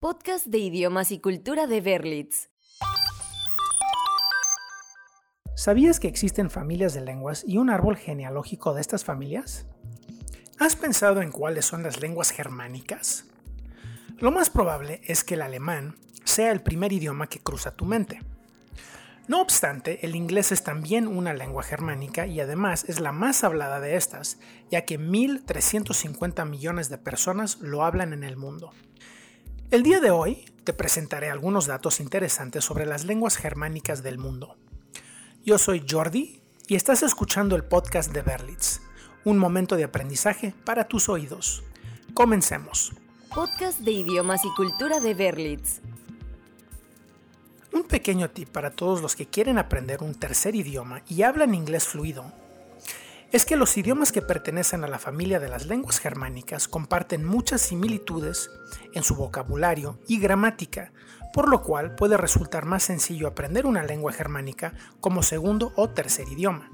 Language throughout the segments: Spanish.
Podcast de idiomas y cultura de Berlitz. ¿Sabías que existen familias de lenguas y un árbol genealógico de estas familias? ¿Has pensado en cuáles son las lenguas germánicas? Lo más probable es que el alemán sea el primer idioma que cruza tu mente. No obstante, el inglés es también una lengua germánica y además es la más hablada de estas, ya que 1.350 millones de personas lo hablan en el mundo. El día de hoy te presentaré algunos datos interesantes sobre las lenguas germánicas del mundo. Yo soy Jordi y estás escuchando el podcast de Berlitz, un momento de aprendizaje para tus oídos. Comencemos. Podcast de idiomas y cultura de Berlitz. Un pequeño tip para todos los que quieren aprender un tercer idioma y hablan inglés fluido es que los idiomas que pertenecen a la familia de las lenguas germánicas comparten muchas similitudes en su vocabulario y gramática, por lo cual puede resultar más sencillo aprender una lengua germánica como segundo o tercer idioma.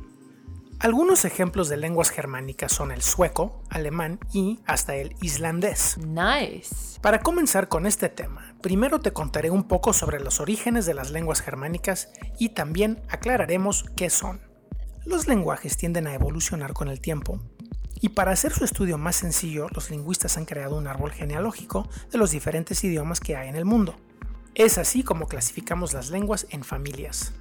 Algunos ejemplos de lenguas germánicas son el sueco, alemán y hasta el islandés. Nice. Para comenzar con este tema, primero te contaré un poco sobre los orígenes de las lenguas germánicas y también aclararemos qué son. Los lenguajes tienden a evolucionar con el tiempo, y para hacer su estudio más sencillo, los lingüistas han creado un árbol genealógico de los diferentes idiomas que hay en el mundo. Es así como clasificamos las lenguas en familias.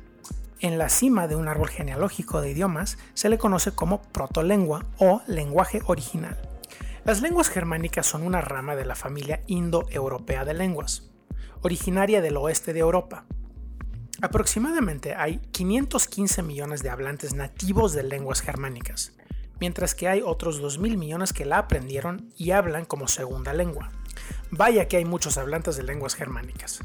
En la cima de un árbol genealógico de idiomas se le conoce como protolengua o lenguaje original. Las lenguas germánicas son una rama de la familia indoeuropea de lenguas, originaria del oeste de Europa, Aproximadamente hay 515 millones de hablantes nativos de lenguas germánicas, mientras que hay otros 2.000 millones que la aprendieron y hablan como segunda lengua. Vaya que hay muchos hablantes de lenguas germánicas.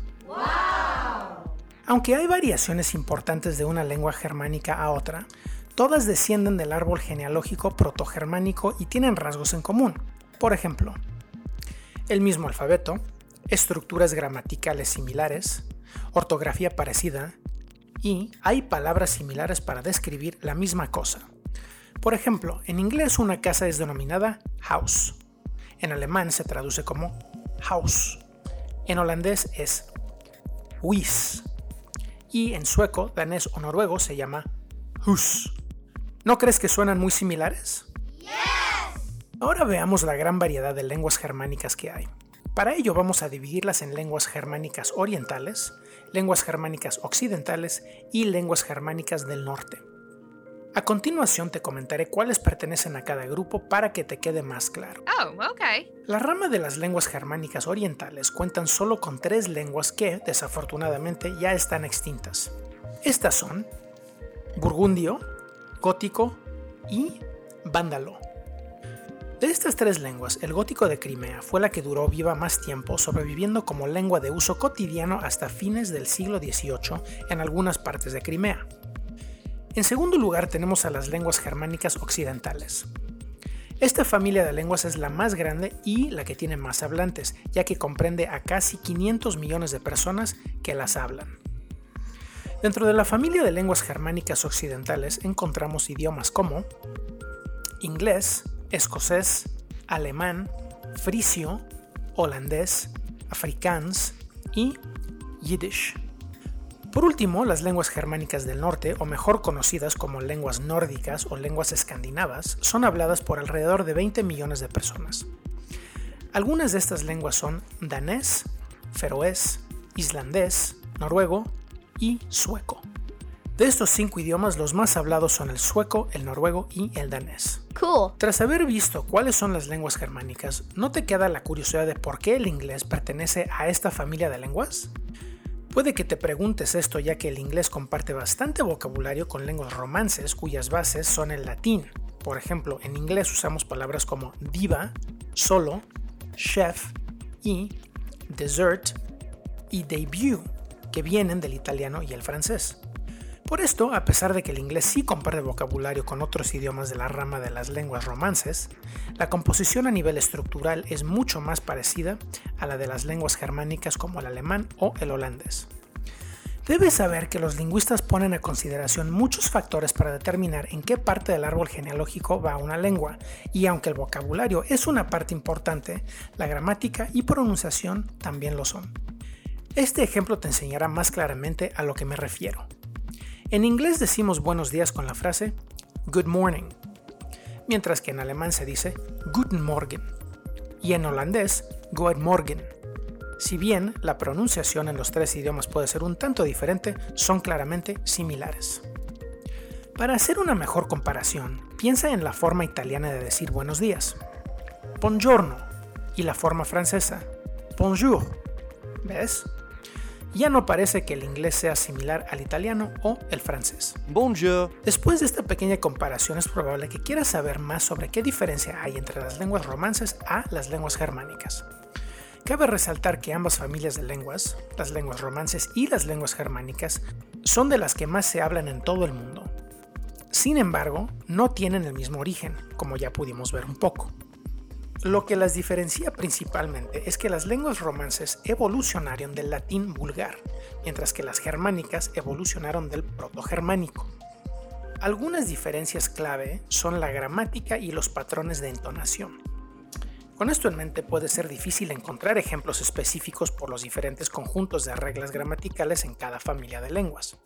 Aunque hay variaciones importantes de una lengua germánica a otra, todas descienden del árbol genealógico protogermánico y tienen rasgos en común. Por ejemplo, el mismo alfabeto, estructuras gramaticales similares, ortografía parecida y hay palabras similares para describir la misma cosa. Por ejemplo, en inglés una casa es denominada house. En alemán se traduce como Haus. En holandés es huis. Y en sueco, danés o noruego se llama hus. ¿No crees que suenan muy similares? Ahora veamos la gran variedad de lenguas germánicas que hay. Para ello vamos a dividirlas en lenguas germánicas orientales, lenguas germánicas occidentales y lenguas germánicas del norte. A continuación te comentaré cuáles pertenecen a cada grupo para que te quede más claro. Oh, okay. La rama de las lenguas germánicas orientales cuentan solo con tres lenguas que, desafortunadamente, ya están extintas. Estas son burgundio, gótico y vándalo. De estas tres lenguas, el gótico de Crimea fue la que duró viva más tiempo, sobreviviendo como lengua de uso cotidiano hasta fines del siglo XVIII en algunas partes de Crimea. En segundo lugar tenemos a las lenguas germánicas occidentales. Esta familia de lenguas es la más grande y la que tiene más hablantes, ya que comprende a casi 500 millones de personas que las hablan. Dentro de la familia de lenguas germánicas occidentales encontramos idiomas como inglés, escocés, alemán, frisio, holandés, afrikaans y yiddish. Por último, las lenguas germánicas del norte, o mejor conocidas como lenguas nórdicas o lenguas escandinavas, son habladas por alrededor de 20 millones de personas. Algunas de estas lenguas son danés, feroés, islandés, noruego y sueco. De estos cinco idiomas, los más hablados son el sueco, el noruego y el danés. Cool. Tras haber visto cuáles son las lenguas germánicas, ¿no te queda la curiosidad de por qué el inglés pertenece a esta familia de lenguas? Puede que te preguntes esto ya que el inglés comparte bastante vocabulario con lenguas romances cuyas bases son el latín. Por ejemplo, en inglés usamos palabras como diva, solo, chef y dessert y debut, que vienen del italiano y el francés. Por esto, a pesar de que el inglés sí comparte vocabulario con otros idiomas de la rama de las lenguas romances, la composición a nivel estructural es mucho más parecida a la de las lenguas germánicas como el alemán o el holandés. Debes saber que los lingüistas ponen a consideración muchos factores para determinar en qué parte del árbol genealógico va una lengua, y aunque el vocabulario es una parte importante, la gramática y pronunciación también lo son. Este ejemplo te enseñará más claramente a lo que me refiero. En inglés decimos buenos días con la frase Good morning, mientras que en alemán se dice Guten Morgen y en holandés Good Morgen. Si bien la pronunciación en los tres idiomas puede ser un tanto diferente, son claramente similares. Para hacer una mejor comparación, piensa en la forma italiana de decir buenos días. Buongiorno y la forma francesa. Bonjour. ¿Ves? Ya no parece que el inglés sea similar al italiano o el francés. Bonjour. Después de esta pequeña comparación es probable que quieras saber más sobre qué diferencia hay entre las lenguas romances a las lenguas germánicas. Cabe resaltar que ambas familias de lenguas, las lenguas romances y las lenguas germánicas, son de las que más se hablan en todo el mundo. Sin embargo, no tienen el mismo origen, como ya pudimos ver un poco. Lo que las diferencia principalmente es que las lenguas romances evolucionaron del latín vulgar, mientras que las germánicas evolucionaron del protogermánico. Algunas diferencias clave son la gramática y los patrones de entonación. Con esto en mente puede ser difícil encontrar ejemplos específicos por los diferentes conjuntos de reglas gramaticales en cada familia de lenguas.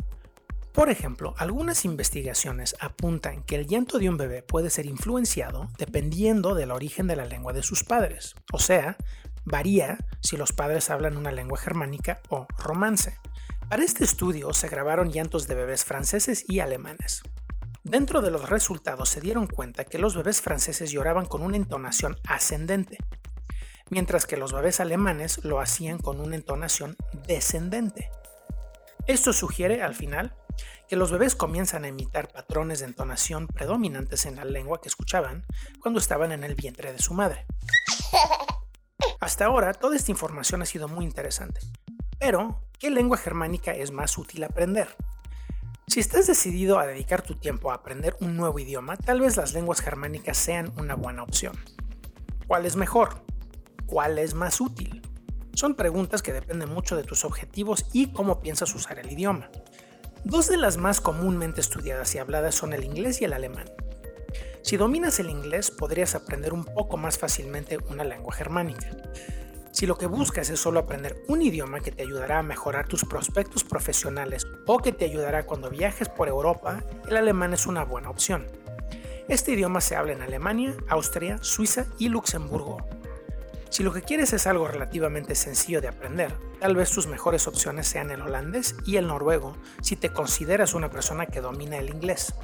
Por ejemplo, algunas investigaciones apuntan que el llanto de un bebé puede ser influenciado dependiendo del origen de la lengua de sus padres, o sea, varía si los padres hablan una lengua germánica o romance. Para este estudio se grabaron llantos de bebés franceses y alemanes. Dentro de los resultados se dieron cuenta que los bebés franceses lloraban con una entonación ascendente, mientras que los bebés alemanes lo hacían con una entonación descendente. Esto sugiere, al final, que los bebés comienzan a imitar patrones de entonación predominantes en la lengua que escuchaban cuando estaban en el vientre de su madre. Hasta ahora, toda esta información ha sido muy interesante. Pero, ¿qué lengua germánica es más útil aprender? Si estás decidido a dedicar tu tiempo a aprender un nuevo idioma, tal vez las lenguas germánicas sean una buena opción. ¿Cuál es mejor? ¿Cuál es más útil? Son preguntas que dependen mucho de tus objetivos y cómo piensas usar el idioma. Dos de las más comúnmente estudiadas y habladas son el inglés y el alemán. Si dominas el inglés, podrías aprender un poco más fácilmente una lengua germánica. Si lo que buscas es solo aprender un idioma que te ayudará a mejorar tus prospectos profesionales o que te ayudará cuando viajes por Europa, el alemán es una buena opción. Este idioma se habla en Alemania, Austria, Suiza y Luxemburgo. Si lo que quieres es algo relativamente sencillo de aprender, tal vez tus mejores opciones sean el holandés y el noruego si te consideras una persona que domina el inglés.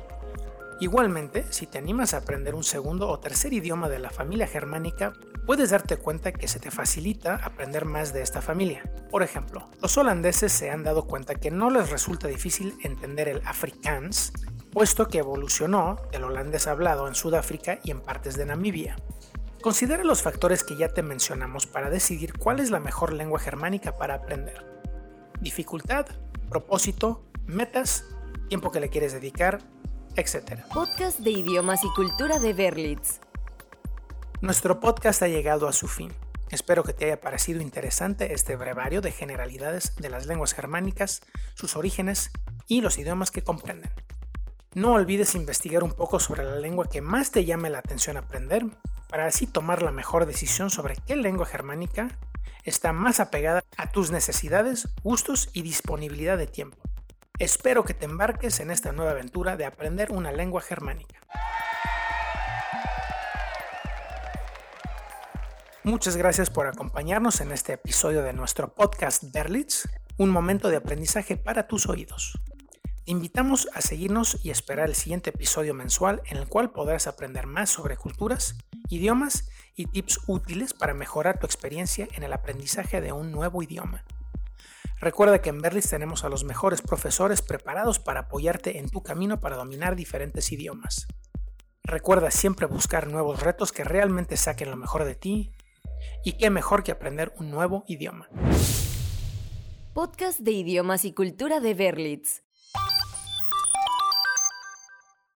Igualmente, si te animas a aprender un segundo o tercer idioma de la familia germánica, puedes darte cuenta que se te facilita aprender más de esta familia. Por ejemplo, los holandeses se han dado cuenta que no les resulta difícil entender el afrikaans, puesto que evolucionó del holandés hablado en Sudáfrica y en partes de Namibia. Considera los factores que ya te mencionamos para decidir cuál es la mejor lengua germánica para aprender. Dificultad, propósito, metas, tiempo que le quieres dedicar, etc. Podcast de idiomas y cultura de Berlitz. Nuestro podcast ha llegado a su fin. Espero que te haya parecido interesante este brevario de generalidades de las lenguas germánicas, sus orígenes y los idiomas que comprenden. No olvides investigar un poco sobre la lengua que más te llame la atención aprender para así tomar la mejor decisión sobre qué lengua germánica está más apegada a tus necesidades, gustos y disponibilidad de tiempo. Espero que te embarques en esta nueva aventura de aprender una lengua germánica. Muchas gracias por acompañarnos en este episodio de nuestro podcast Berlitz, un momento de aprendizaje para tus oídos. Te invitamos a seguirnos y esperar el siguiente episodio mensual en el cual podrás aprender más sobre culturas, idiomas y tips útiles para mejorar tu experiencia en el aprendizaje de un nuevo idioma. Recuerda que en Berlitz tenemos a los mejores profesores preparados para apoyarte en tu camino para dominar diferentes idiomas. Recuerda siempre buscar nuevos retos que realmente saquen lo mejor de ti y qué mejor que aprender un nuevo idioma. Podcast de idiomas y cultura de Berlitz.